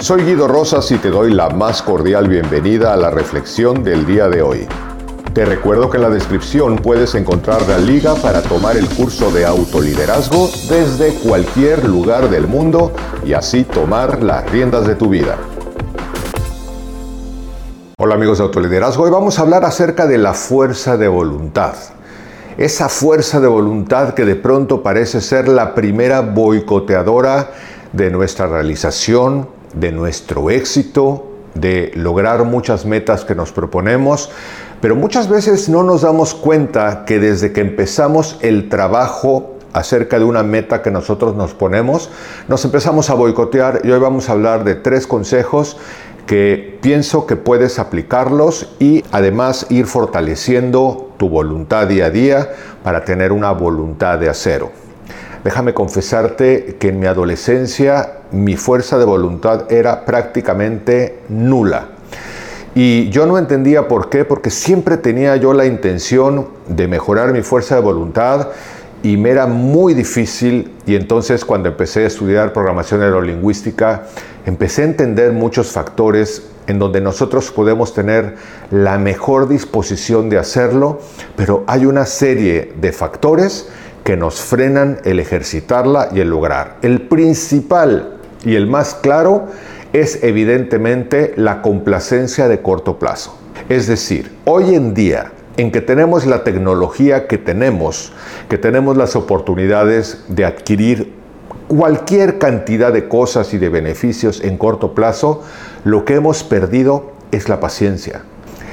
Soy Guido Rosas y te doy la más cordial bienvenida a la reflexión del día de hoy. Te recuerdo que en la descripción puedes encontrar la liga para tomar el curso de autoliderazgo desde cualquier lugar del mundo y así tomar las riendas de tu vida. Hola amigos de autoliderazgo, hoy vamos a hablar acerca de la fuerza de voluntad. Esa fuerza de voluntad que de pronto parece ser la primera boicoteadora de nuestra realización, de nuestro éxito, de lograr muchas metas que nos proponemos, pero muchas veces no nos damos cuenta que desde que empezamos el trabajo acerca de una meta que nosotros nos ponemos, nos empezamos a boicotear y hoy vamos a hablar de tres consejos que pienso que puedes aplicarlos y además ir fortaleciendo tu voluntad día a día para tener una voluntad de acero. Déjame confesarte que en mi adolescencia mi fuerza de voluntad era prácticamente nula. Y yo no entendía por qué, porque siempre tenía yo la intención de mejorar mi fuerza de voluntad y me era muy difícil y entonces cuando empecé a estudiar programación neurolingüística empecé a entender muchos factores en donde nosotros podemos tener la mejor disposición de hacerlo, pero hay una serie de factores que nos frenan el ejercitarla y el lograr. El principal y el más claro es evidentemente la complacencia de corto plazo. Es decir, hoy en día en que tenemos la tecnología que tenemos, que tenemos las oportunidades de adquirir cualquier cantidad de cosas y de beneficios en corto plazo, lo que hemos perdido es la paciencia.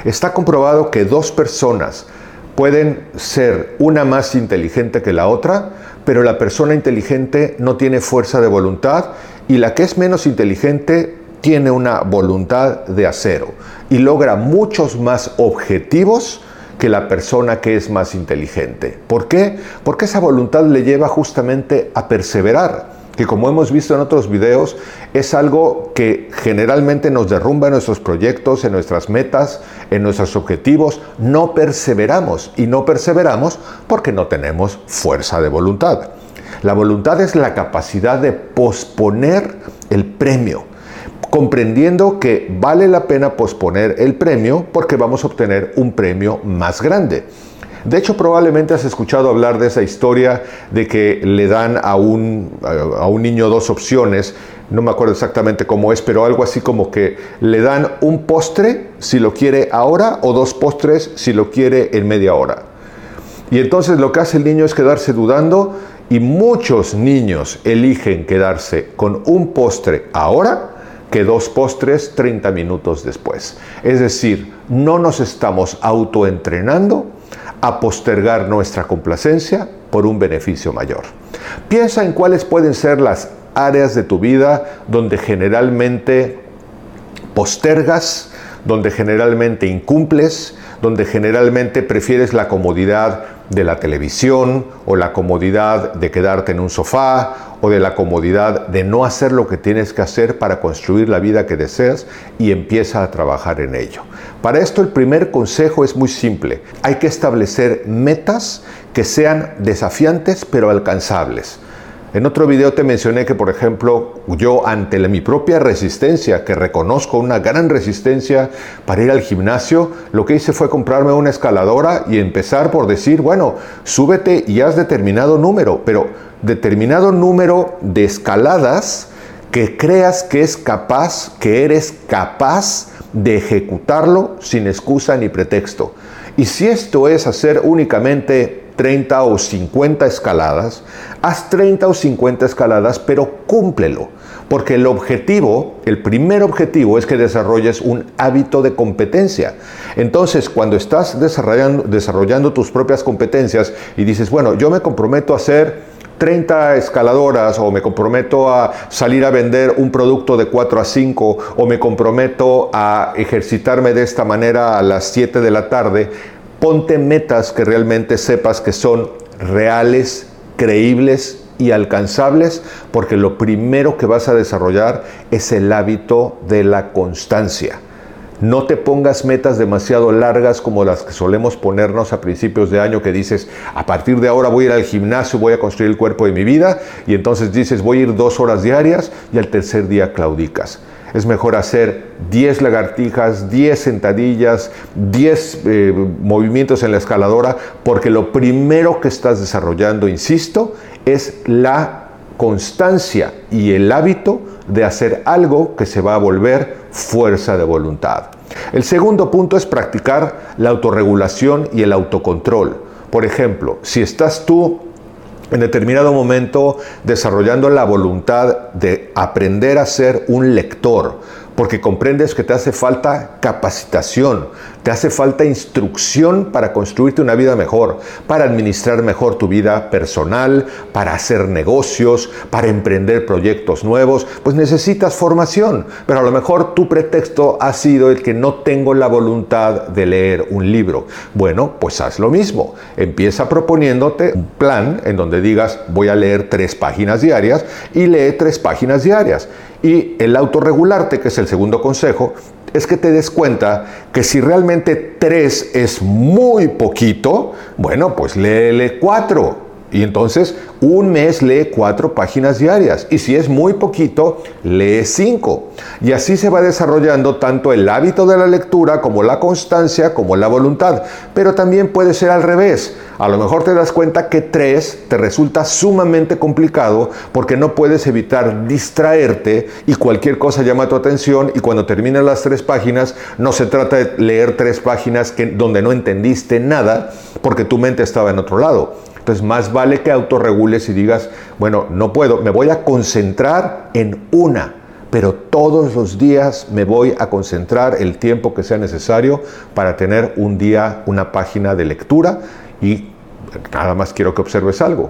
Está comprobado que dos personas pueden ser una más inteligente que la otra, pero la persona inteligente no tiene fuerza de voluntad y la que es menos inteligente tiene una voluntad de acero y logra muchos más objetivos que la persona que es más inteligente. ¿Por qué? Porque esa voluntad le lleva justamente a perseverar, que como hemos visto en otros videos, es algo que generalmente nos derrumba en nuestros proyectos, en nuestras metas, en nuestros objetivos. No perseveramos y no perseveramos porque no tenemos fuerza de voluntad. La voluntad es la capacidad de posponer el premio, comprendiendo que vale la pena posponer el premio porque vamos a obtener un premio más grande. De hecho, probablemente has escuchado hablar de esa historia de que le dan a un, a un niño dos opciones, no me acuerdo exactamente cómo es, pero algo así como que le dan un postre si lo quiere ahora o dos postres si lo quiere en media hora. Y entonces lo que hace el niño es quedarse dudando y muchos niños eligen quedarse con un postre ahora que dos postres 30 minutos después. Es decir, no nos estamos autoentrenando a postergar nuestra complacencia por un beneficio mayor. Piensa en cuáles pueden ser las áreas de tu vida donde generalmente postergas, donde generalmente incumples, donde generalmente prefieres la comodidad de la televisión o la comodidad de quedarte en un sofá o de la comodidad de no hacer lo que tienes que hacer para construir la vida que deseas y empieza a trabajar en ello. Para esto el primer consejo es muy simple. Hay que establecer metas que sean desafiantes pero alcanzables. En otro video te mencioné que, por ejemplo, yo ante mi propia resistencia, que reconozco una gran resistencia para ir al gimnasio, lo que hice fue comprarme una escaladora y empezar por decir, bueno, súbete y haz determinado número, pero determinado número de escaladas que creas que es capaz, que eres capaz de ejecutarlo sin excusa ni pretexto. Y si esto es hacer únicamente 30 o 50 escaladas, haz 30 o 50 escaladas, pero cúmplelo. Porque el objetivo, el primer objetivo es que desarrolles un hábito de competencia. Entonces, cuando estás desarrollando, desarrollando tus propias competencias y dices, bueno, yo me comprometo a hacer 30 escaladoras o me comprometo a salir a vender un producto de 4 a 5 o me comprometo a ejercitarme de esta manera a las 7 de la tarde, ponte metas que realmente sepas que son reales, creíbles y alcanzables, porque lo primero que vas a desarrollar es el hábito de la constancia. No te pongas metas demasiado largas como las que solemos ponernos a principios de año que dices, a partir de ahora voy a ir al gimnasio, voy a construir el cuerpo de mi vida y entonces dices, voy a ir dos horas diarias y al tercer día claudicas. es mejor hacer 10 lagartijas, 10 sentadillas, 10 eh, movimientos en la escaladora, porque lo primero que estás desarrollando, insisto, es la constancia y el hábito de hacer algo que se va a volver fuerza de voluntad. El segundo punto es practicar la autorregulación y el autocontrol. Por ejemplo, si estás tú en determinado momento desarrollando la voluntad de aprender a ser un lector, porque comprendes que te hace falta capacitación, te hace falta instrucción para construirte una vida mejor, para administrar mejor tu vida personal, para hacer negocios, para emprender proyectos nuevos, pues necesitas formación, pero a lo mejor tu pretexto ha sido el que no tengo la voluntad de leer un libro. Bueno, pues haz lo mismo, empieza proponiéndote un plan en donde digas voy a leer tres páginas diarias y lee tres páginas diarias. Y el autorregularte, que es el segundo consejo, es que te des cuenta que si realmente tres es muy poquito, bueno, pues léele cuatro. Y entonces un mes lee cuatro páginas diarias y si es muy poquito, lee cinco. Y así se va desarrollando tanto el hábito de la lectura como la constancia como la voluntad. Pero también puede ser al revés. A lo mejor te das cuenta que tres te resulta sumamente complicado porque no puedes evitar distraerte y cualquier cosa llama tu atención y cuando terminan las tres páginas no se trata de leer tres páginas que, donde no entendiste nada porque tu mente estaba en otro lado. Entonces más vale que autorregules y digas, bueno, no puedo, me voy a concentrar en una, pero todos los días me voy a concentrar el tiempo que sea necesario para tener un día una página de lectura y nada más quiero que observes algo.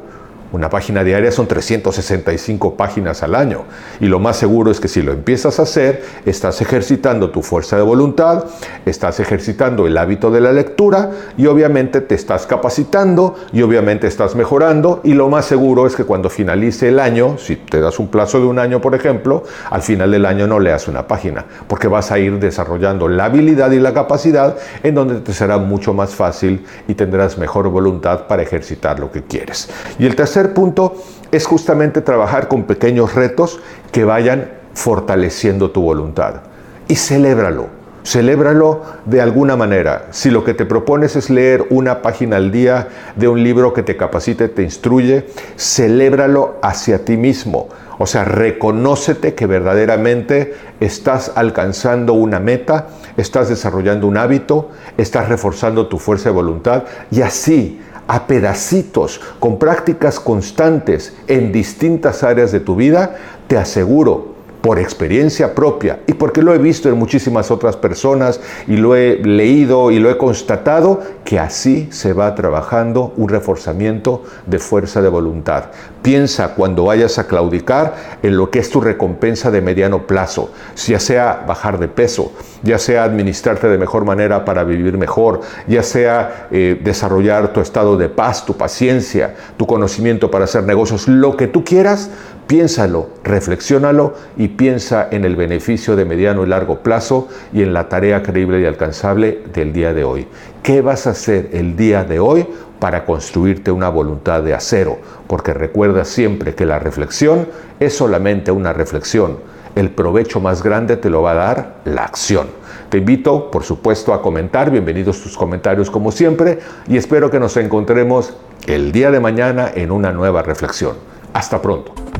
Una página diaria son 365 páginas al año y lo más seguro es que si lo empiezas a hacer, estás ejercitando tu fuerza de voluntad, estás ejercitando el hábito de la lectura y obviamente te estás capacitando y obviamente estás mejorando y lo más seguro es que cuando finalice el año, si te das un plazo de un año por ejemplo, al final del año no leas una página porque vas a ir desarrollando la habilidad y la capacidad en donde te será mucho más fácil y tendrás mejor voluntad para ejercitar lo que quieres. Y el tercer tercer punto es justamente trabajar con pequeños retos que vayan fortaleciendo tu voluntad. Y celébralo, celébralo de alguna manera. Si lo que te propones es leer una página al día de un libro que te capacite, te instruye, celébralo hacia ti mismo. O sea, reconócete que verdaderamente estás alcanzando una meta, estás desarrollando un hábito, estás reforzando tu fuerza de voluntad y así a pedacitos, con prácticas constantes en distintas áreas de tu vida, te aseguro por experiencia propia y porque lo he visto en muchísimas otras personas y lo he leído y lo he constatado, que así se va trabajando un reforzamiento de fuerza de voluntad. Piensa cuando vayas a claudicar en lo que es tu recompensa de mediano plazo, ya sea bajar de peso, ya sea administrarte de mejor manera para vivir mejor, ya sea eh, desarrollar tu estado de paz, tu paciencia, tu conocimiento para hacer negocios, lo que tú quieras, Piénsalo, reflexiónalo y piensa en el beneficio de mediano y largo plazo y en la tarea creíble y alcanzable del día de hoy. ¿Qué vas a hacer el día de hoy para construirte una voluntad de acero? Porque recuerda siempre que la reflexión es solamente una reflexión. El provecho más grande te lo va a dar la acción. Te invito, por supuesto, a comentar. Bienvenidos tus comentarios como siempre y espero que nos encontremos el día de mañana en una nueva reflexión. Hasta pronto.